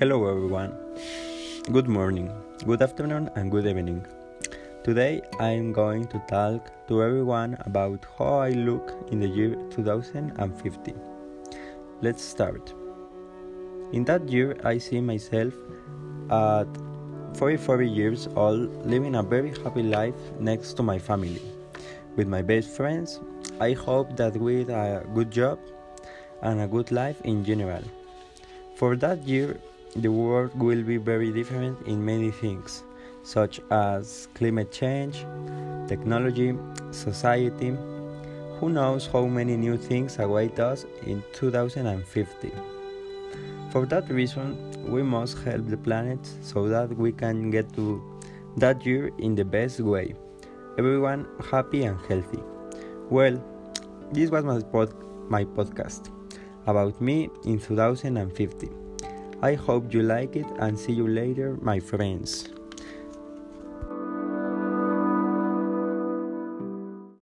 Hello, everyone. Good morning, good afternoon, and good evening. Today I am going to talk to everyone about how I look in the year 2050. Let's start. In that year, I see myself at 44 years old living a very happy life next to my family. With my best friends, I hope that with a good job and a good life in general. For that year, the world will be very different in many things, such as climate change, technology, society. Who knows how many new things await us in 2050? For that reason, we must help the planet so that we can get to that year in the best way. Everyone happy and healthy. Well, this was my, pod- my podcast about me in 2050. I hope you like it and see you later, my friends.